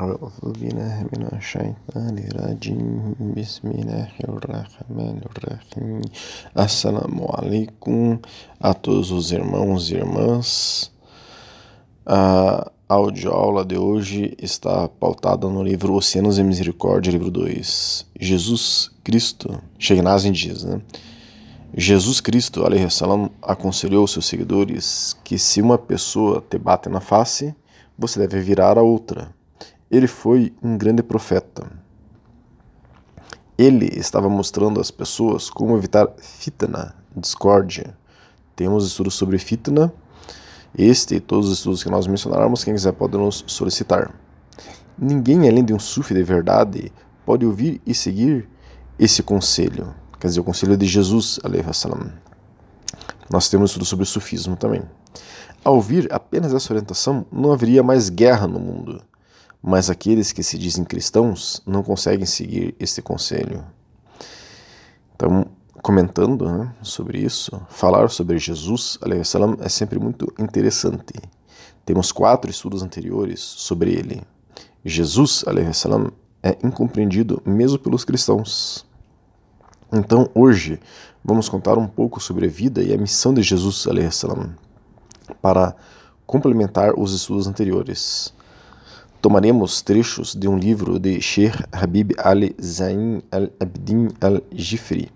أعوذ بالله من الشيطان الرجيم بسم الله الرحمن الرحيم Assalamu alaikum a todos os irmãos e irmãs A audioaula de hoje está pautada no livro Oceanos e Misericórdia, livro 2 Jesus Cristo, Shegnazin diz, né? Jesus Cristo, salam, aconselhou seus seguidores que se uma pessoa te bate na face, você deve virar a outra. ele foi um grande profeta. Ele estava mostrando às pessoas como evitar fitna, discórdia. Temos estudos sobre fitna. Este e todos os estudos que nós mencionarmos, quem quiser pode nos solicitar. Ninguém além de um sufi de verdade pode ouvir e seguir esse conselho. Quer dizer, o conselho de Jesus, salam. Nós temos estudo sobre sufismo também. Ao ouvir apenas essa orientação, não haveria mais guerra no mundo mas aqueles que se dizem cristãos não conseguem seguir este conselho. Então, comentando né, sobre isso, falar sobre Jesus salam, é sempre muito interessante. Temos quatro estudos anteriores sobre ele. Jesus salam, é incompreendido mesmo pelos cristãos. Então, hoje, vamos contar um pouco sobre a vida e a missão de Jesus salam, para complementar os estudos anteriores tomaremos trechos de um livro de Sheikh Habib Ali Zain al-Abdin al-Jifri,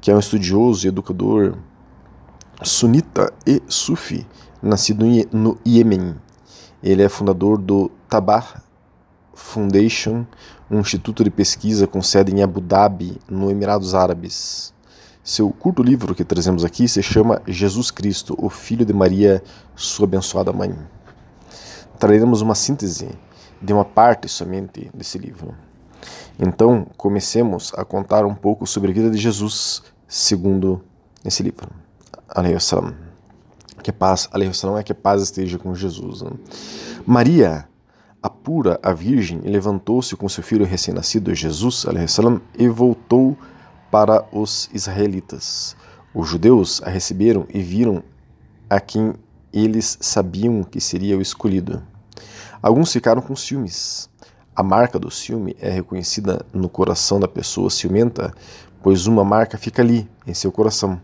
que é um estudioso e educador sunita e sufi, nascido no Iêmen. Ele é fundador do Tabah Foundation, um instituto de pesquisa com sede em Abu Dhabi, no Emirados Árabes. Seu curto livro que trazemos aqui se chama Jesus Cristo, o Filho de Maria, sua abençoada mãe. Traremos uma síntese de uma parte somente desse livro. Então, comecemos a contar um pouco sobre a vida de Jesus segundo esse livro. Salam. Que paz, Salam, é que paz esteja com Jesus. Né? Maria, a pura, a virgem, levantou-se com seu filho recém-nascido, Jesus, Salam, e voltou para os israelitas. Os judeus a receberam e viram a quem eles sabiam que seria o escolhido. Alguns ficaram com ciúmes. A marca do ciúme é reconhecida no coração da pessoa ciumenta, pois uma marca fica ali, em seu coração.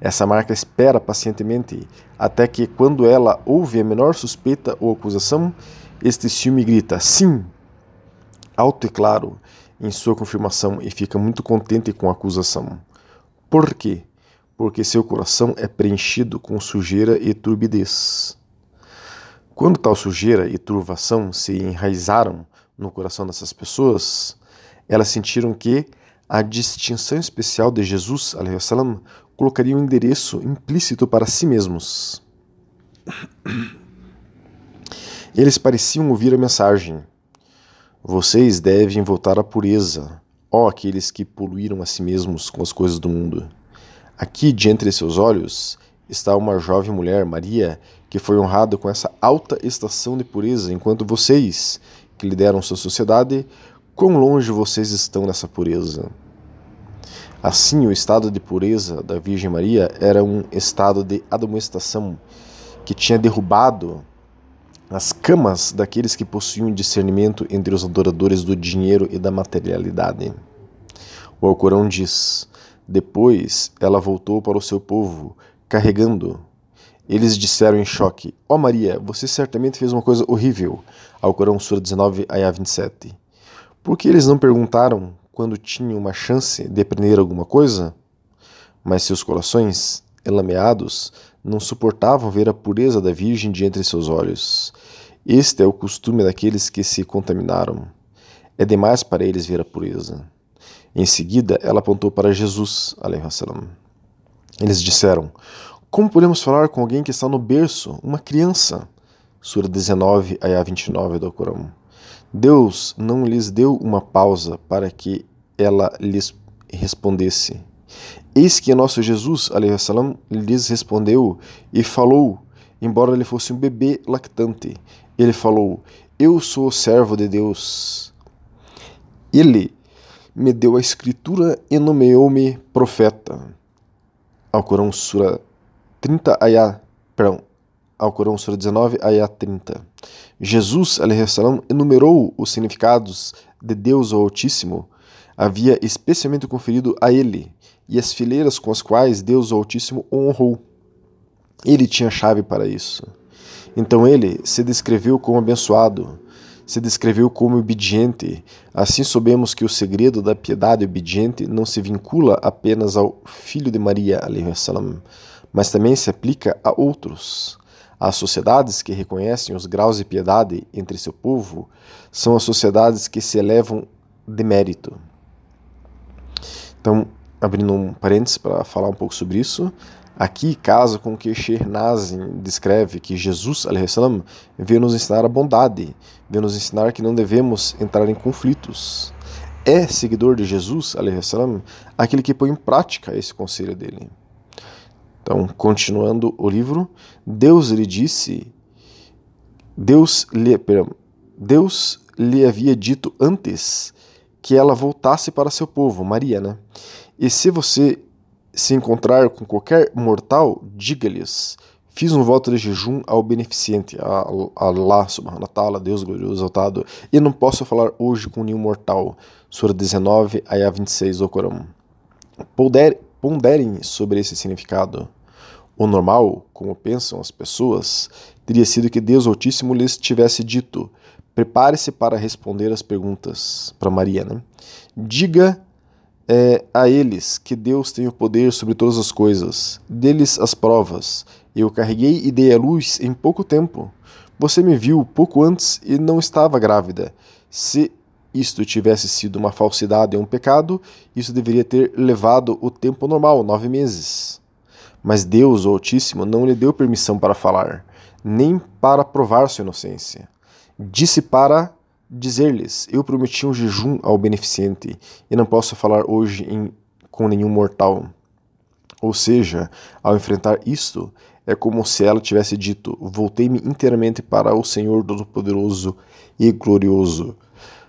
Essa marca espera pacientemente até que, quando ela ouve a menor suspeita ou acusação, este ciúme grita sim, alto e claro, em sua confirmação e fica muito contente com a acusação. Por quê? Porque seu coração é preenchido com sujeira e turbidez. Quando tal sujeira e turvação se enraizaram no coração dessas pessoas, elas sentiram que a distinção especial de Jesus salam, colocaria um endereço implícito para si mesmos. Eles pareciam ouvir a mensagem: Vocês devem voltar à pureza, ó aqueles que poluíram a si mesmos com as coisas do mundo. Aqui, diante de seus olhos, está uma jovem mulher, Maria, que foi honrada com essa alta estação de pureza, enquanto vocês, que lideram sua sociedade, quão longe vocês estão dessa pureza? Assim, o estado de pureza da Virgem Maria era um estado de admoestação que tinha derrubado as camas daqueles que possuíam discernimento entre os adoradores do dinheiro e da materialidade. O Alcorão diz: Depois ela voltou para o seu povo, carregando. Eles disseram em choque: Ó oh Maria, você certamente fez uma coisa horrível. Ao Corão Sura 19, Ayah 27. Por que eles não perguntaram quando tinham uma chance de aprender alguma coisa? Mas seus corações, elameados, não suportavam ver a pureza da Virgem diante de seus olhos. Este é o costume daqueles que se contaminaram. É demais para eles ver a pureza. Em seguida, ela apontou para Jesus. Eles disseram: Como podemos falar com alguém que está no berço, uma criança? Sura 19, Ayah 29 do Corão. Deus não lhes deu uma pausa para que ela lhes respondesse. Eis que nosso Jesus salam, lhes respondeu e falou, embora ele fosse um bebê lactante. Ele falou: Eu sou o servo de Deus. Ele me deu a escritura e nomeou-me profeta. Alcorão Sura 30 Ayah, perdão, ao Corão, Sura 19, ayah 30. Jesus, salam, enumerou os significados de Deus o Altíssimo, havia especialmente conferido a ele, e as fileiras com as quais Deus o Altíssimo o honrou. Ele tinha chave para isso. Então ele se descreveu como abençoado, se descreveu como obediente. Assim soubemos que o segredo da piedade obediente não se vincula apenas ao filho de Maria, salam, mas também se aplica a outros. As sociedades que reconhecem os graus de piedade entre seu povo são as sociedades que se elevam de mérito. Então, abrindo um parênteses para falar um pouco sobre isso, Aqui casa com o que Shernazin descreve que Jesus salam, veio nos ensinar a bondade, veio nos ensinar que não devemos entrar em conflitos. É seguidor de Jesus salam, aquele que põe em prática esse conselho dele. Então, continuando o livro, Deus lhe disse, Deus lhe, perdão, Deus lhe havia dito antes que ela voltasse para seu povo, Maria, né? E se você se encontrar com qualquer mortal, diga-lhes: Fiz um voto de jejum ao beneficente, a Allah subhanahu wa ta'ala, Deus glorioso exaltado, e não posso falar hoje com nenhum mortal. Sura 19, ayah 26 do Corão. Ponderem sobre esse significado. O normal, como pensam as pessoas, teria sido que Deus Altíssimo lhes tivesse dito: prepare-se para responder as perguntas. Para Maria, né? Diga é a eles que Deus tem o poder sobre todas as coisas. Deles as provas. Eu carreguei e dei à luz em pouco tempo. Você me viu pouco antes e não estava grávida. Se isto tivesse sido uma falsidade ou um pecado, isso deveria ter levado o tempo normal, nove meses. Mas Deus, o Altíssimo, não lhe deu permissão para falar, nem para provar sua inocência. Disse para dizer-lhes: Eu prometi um jejum ao beneficente e não posso falar hoje em, com nenhum mortal. Ou seja, ao enfrentar isto, é como se ela tivesse dito: Voltei-me inteiramente para o Senhor Todo-Poderoso e Glorioso.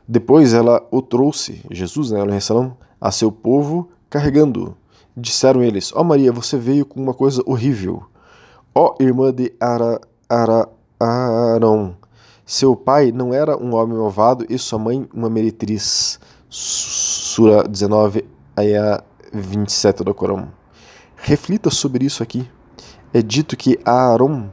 Depois ela o trouxe, Jesus, né, a seu povo, carregando. Disseram eles: Ó oh Maria, você veio com uma coisa horrível. Ó oh, irmã de Ara, Ara, Arão, seu pai não era um homem malvado e sua mãe uma meretriz. Sura 19, ayah 27 do Corão. Reflita sobre isso aqui. É dito que Aaron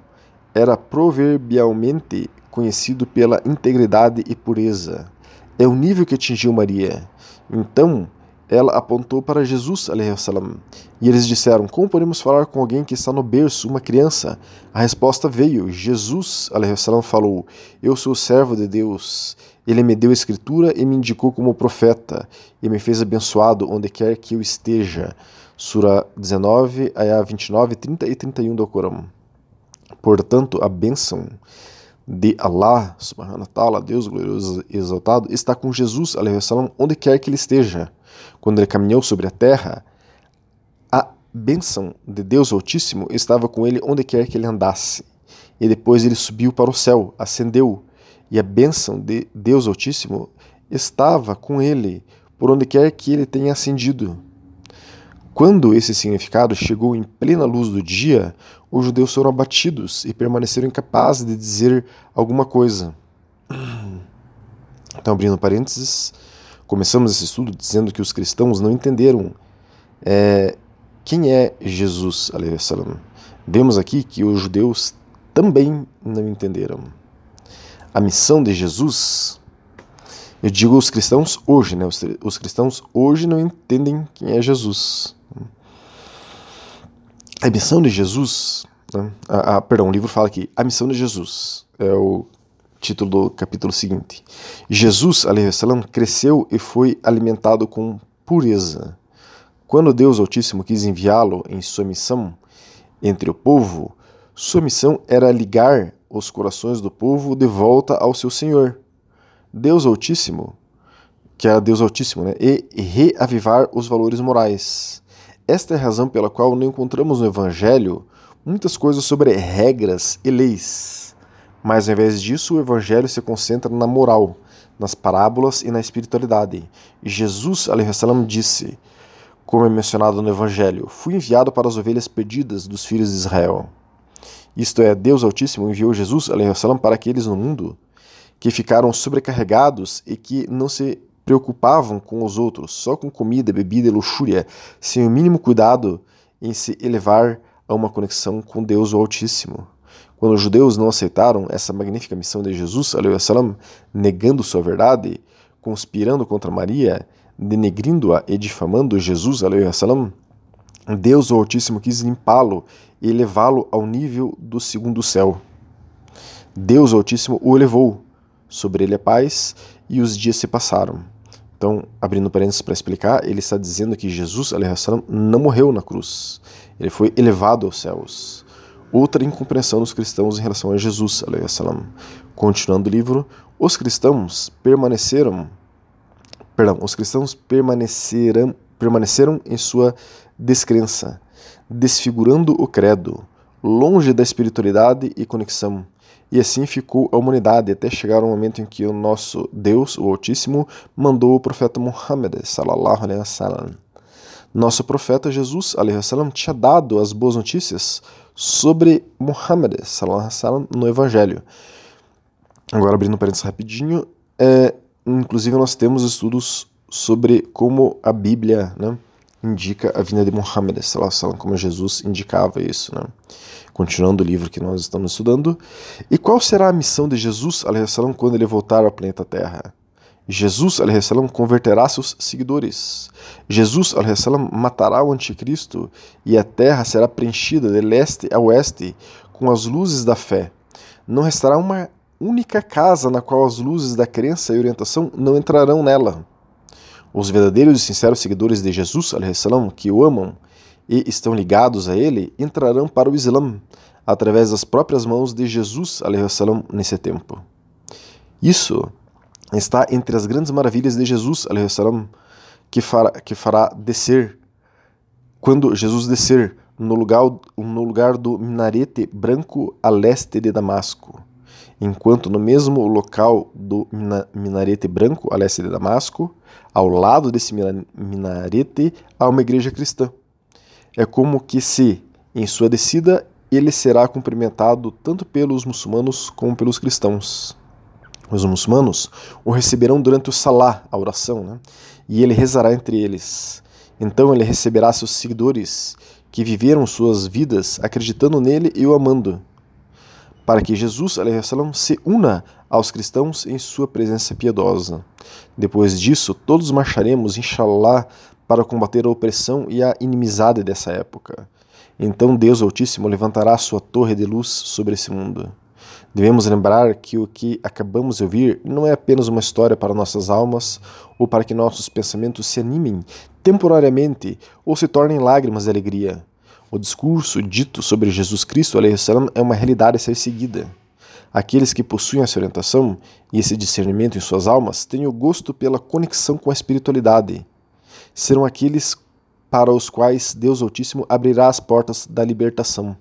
era proverbialmente conhecido pela integridade e pureza. É o nível que atingiu Maria. Então, ela apontou para Jesus, salam, e eles disseram: Como podemos falar com alguém que está no berço, uma criança? A resposta veio: Jesus, salam, falou: Eu sou servo de Deus. Ele me deu a escritura e me indicou como profeta, e me fez abençoado onde quer que eu esteja. Sura 19, ayah 29, 30 e 31 do Corão. Portanto, a bênção de Allah, subhanahu wa ta'ala, Deus glorioso e exaltado, está com Jesus, salam, onde quer que ele esteja. Quando ele caminhou sobre a terra, a bênção de Deus Altíssimo estava com ele onde quer que ele andasse. E depois ele subiu para o céu, ascendeu, e a bênção de Deus Altíssimo estava com ele por onde quer que ele tenha ascendido. Quando esse significado chegou em plena luz do dia, os judeus foram abatidos e permaneceram incapazes de dizer alguma coisa. Então, abrindo parênteses, Começamos esse estudo dizendo que os cristãos não entenderam é, quem é Jesus. Vemos aqui que os judeus também não entenderam. A missão de Jesus, eu digo os cristãos hoje, né? Os, os cristãos hoje não entendem quem é Jesus. A missão de Jesus, né? a, a, perdão, o livro fala aqui, a missão de Jesus é o título do capítulo seguinte. Jesus, salam, cresceu e foi alimentado com pureza. Quando Deus Altíssimo quis enviá-lo em sua missão entre o povo, sua missão era ligar os corações do povo de volta ao seu Senhor. Deus Altíssimo, que era Deus Altíssimo, né? e reavivar os valores morais. Esta é a razão pela qual não encontramos no Evangelho muitas coisas sobre regras e leis mas ao invés disso, o evangelho se concentra na moral, nas parábolas e na espiritualidade. Jesus, salam, disse, como é mencionado no evangelho: Fui enviado para as ovelhas perdidas dos filhos de Israel. Isto é, Deus Altíssimo enviou Jesus salam, para aqueles no mundo que ficaram sobrecarregados e que não se preocupavam com os outros, só com comida, bebida e luxúria, sem o mínimo cuidado em se elevar a uma conexão com Deus o Altíssimo. Quando os judeus não aceitaram essa magnífica missão de Jesus, salam, negando sua verdade, conspirando contra Maria, denegrindo-a e difamando Jesus, salam, Deus o Altíssimo quis limpá-lo e levá-lo ao nível do segundo céu. Deus o Altíssimo o elevou, sobre ele a paz, e os dias se passaram. Então, abrindo parênteses para explicar, ele está dizendo que Jesus salam, não morreu na cruz, ele foi elevado aos céus. Outra incompreensão dos cristãos em relação a Jesus salam. Continuando o livro, os cristãos permaneceram, perdão, os cristãos permaneceram, permaneceram em sua descrença, desfigurando o credo, longe da espiritualidade e conexão. E assim ficou a humanidade até chegar o momento em que o nosso Deus, o Altíssimo, mandou o profeta Muhammad sallallahu alaihi wasallam. Nosso profeta Jesus alaihi wasallam tinha dado as boas notícias sobre Muhammad sallallahu alaihi wasallam no Evangelho. Agora abrindo parênteses rapidinho, é, inclusive nós temos estudos sobre como a Bíblia, né, indica a vinda de Muhammad, como Jesus indicava isso. Né? Continuando o livro que nós estamos estudando. E qual será a missão de Jesus quando ele voltar ao planeta Terra? Jesus converterá seus seguidores. Jesus matará o anticristo e a terra será preenchida de leste a oeste com as luzes da fé. Não restará uma única casa na qual as luzes da crença e orientação não entrarão nela. Os verdadeiros e sinceros seguidores de Jesus, salam, que o amam e estão ligados a ele, entrarão para o Islã através das próprias mãos de Jesus, salam, nesse tempo. Isso está entre as grandes maravilhas de Jesus, salam, que fará, que fará descer, quando Jesus descer no lugar, no lugar do minarete branco a leste de Damasco enquanto no mesmo local do minarete branco, a leste de Damasco, ao lado desse minarete, há uma igreja cristã. É como que se, em sua descida, ele será cumprimentado tanto pelos muçulmanos como pelos cristãos. Os muçulmanos o receberão durante o Salah, a oração, né? e ele rezará entre eles. Então ele receberá seus seguidores, que viveram suas vidas acreditando nele e o amando para que Jesus se una aos cristãos em sua presença piedosa. Depois disso, todos marcharemos, inshallah, para combater a opressão e a inimizade dessa época. Então Deus Altíssimo levantará sua torre de luz sobre esse mundo. Devemos lembrar que o que acabamos de ouvir não é apenas uma história para nossas almas ou para que nossos pensamentos se animem temporariamente ou se tornem lágrimas de alegria. O discurso dito sobre Jesus Cristo salam, é uma realidade a ser seguida. Aqueles que possuem essa orientação e esse discernimento em suas almas têm o gosto pela conexão com a espiritualidade. Serão aqueles para os quais Deus Altíssimo abrirá as portas da libertação.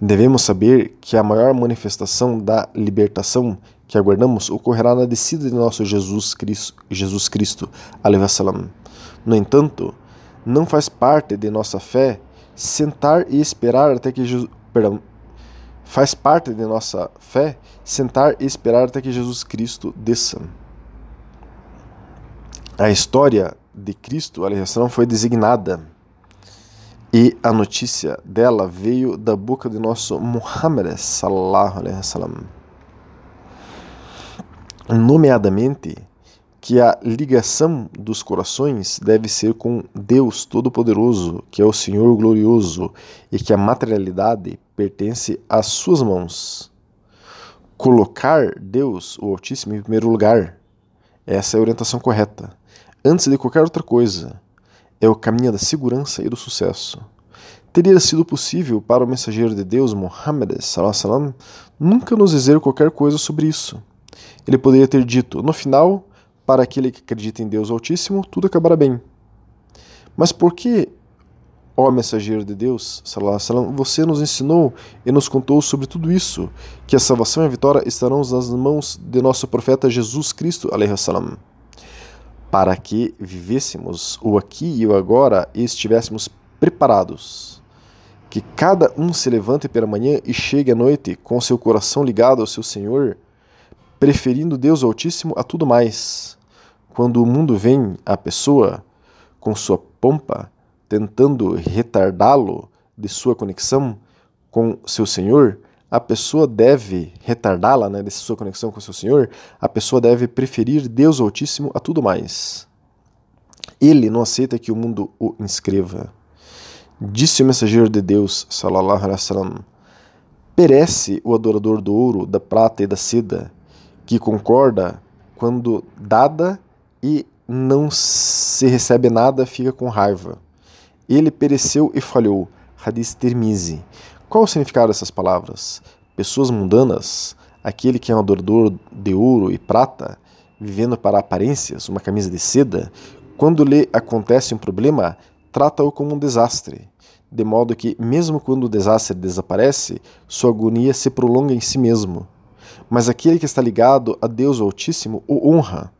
Devemos saber que a maior manifestação da libertação que aguardamos ocorrerá na descida de nosso Jesus Cristo, Jesus Cristo No entanto, não faz parte de nossa fé sentar e esperar até que Jesus. Perdão. Faz parte de nossa fé sentar e esperar até que Jesus Cristo desça. A história de Cristo, a eleição, foi designada e a notícia dela veio da boca de nosso Muhammad sallallahu alaihi wasallam. Nomeadamente, que a ligação dos corações deve ser com Deus Todo-Poderoso, que é o Senhor glorioso, e que a materialidade pertence às suas mãos. Colocar Deus, o Altíssimo, em primeiro lugar. Essa é a orientação correta. Antes de qualquer outra coisa, é o caminho da segurança e do sucesso. Teria sido possível para o mensageiro de Deus, Muhammad, nunca nos dizer qualquer coisa sobre isso. Ele poderia ter dito: no final, para aquele que acredita em Deus Altíssimo, tudo acabará bem. Mas por que, ó mensageiro de Deus, você nos ensinou e nos contou sobre tudo isso, que a salvação e a vitória estarão nas mãos de nosso profeta Jesus Cristo, salam, para que vivêssemos o aqui e o agora e estivéssemos preparados. que cada um se levante pela manhã e chegue à noite com seu coração ligado ao seu Senhor, preferindo Deus Altíssimo a tudo mais. Quando o mundo vem à pessoa com sua pompa, tentando retardá-lo de sua conexão com seu Senhor, a pessoa deve retardá-la, né, de sua conexão com seu Senhor, a pessoa deve preferir Deus Altíssimo a tudo mais. Ele não aceita que o mundo o inscreva. Disse o mensageiro de Deus, salallahu alaihi wasallam, perece o adorador do ouro, da prata e da seda, que concorda quando dada e não se recebe nada, fica com raiva. Ele pereceu e falhou. Hadith Termizi. Qual o significado dessas palavras? Pessoas mundanas, aquele que é um adorador de ouro e prata, vivendo para aparências, uma camisa de seda, quando lhe acontece um problema, trata-o como um desastre, de modo que, mesmo quando o desastre desaparece, sua agonia se prolonga em si mesmo. Mas aquele que está ligado a Deus Altíssimo o honra.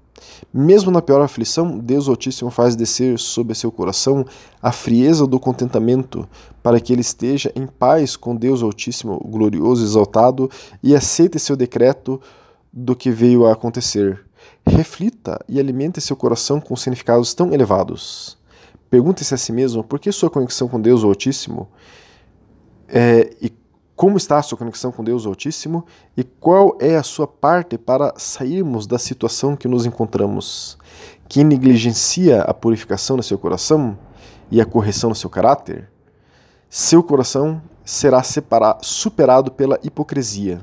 Mesmo na pior aflição, Deus Altíssimo faz descer sobre seu coração a frieza do contentamento, para que ele esteja em paz com Deus Altíssimo, glorioso exaltado, e aceite seu decreto do que veio a acontecer. Reflita e alimente seu coração com significados tão elevados. Pergunte-se a si mesmo por que sua conexão com Deus Altíssimo é, e como está a sua conexão com Deus Altíssimo e qual é a sua parte para sairmos da situação que nos encontramos. Quem negligencia a purificação do seu coração e a correção do seu caráter, seu coração será superado pela hipocrisia.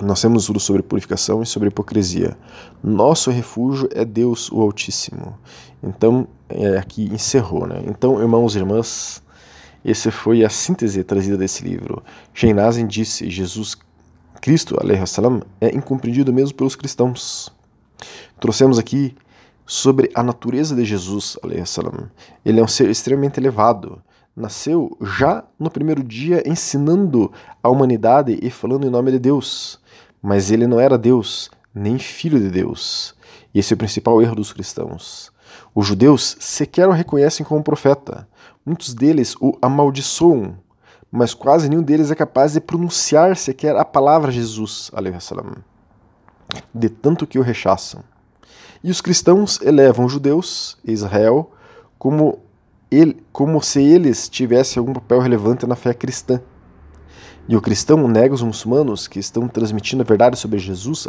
Nós temos tudo sobre purificação e sobre hipocrisia. Nosso refúgio é Deus o Altíssimo. Então, é, aqui encerrou, né? Então, irmãos e irmãs, essa foi a síntese trazida desse livro. Sheinazen disse: Jesus Cristo, salam, é incompreendido mesmo pelos cristãos. Trouxemos aqui sobre a natureza de Jesus, salam. Ele é um ser extremamente elevado. Nasceu já no primeiro dia ensinando a humanidade e falando em nome de Deus. Mas ele não era Deus, nem filho de Deus. E esse é o principal erro dos cristãos. Os judeus sequer o reconhecem como profeta. Muitos deles o amaldiçoam, mas quase nenhum deles é capaz de pronunciar sequer a palavra Jesus, de tanto que o rechaçam. E os cristãos elevam os judeus, Israel, como, ele, como se eles tivessem algum papel relevante na fé cristã. E o cristão nega os muçulmanos que estão transmitindo a verdade sobre Jesus,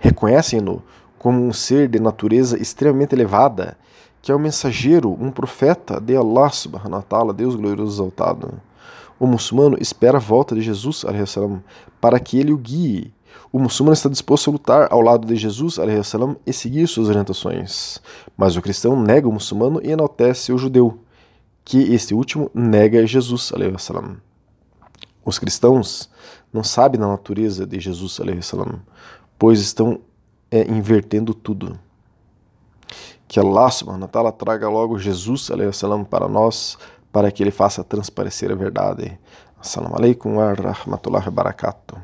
reconhecem-no como um ser de natureza extremamente elevada, que é o mensageiro, um profeta de Allah subhanahu wa ta'ala, Deus glorioso exaltado. O muçulmano espera a volta de Jesus salam, para que ele o guie. O muçulmano está disposto a lutar ao lado de Jesus salam, e seguir suas orientações. Mas o cristão nega o muçulmano e enaltece o judeu, que este último nega Jesus. Salam. Os cristãos não sabem da natureza de Jesus, salam, pois estão é, invertendo tudo. Que Allah subhanahu wa traga logo Jesus salam, para nós, para que ele faça transparecer a verdade. Assalamu alaikum wa rahmatullahi wa barakatuh.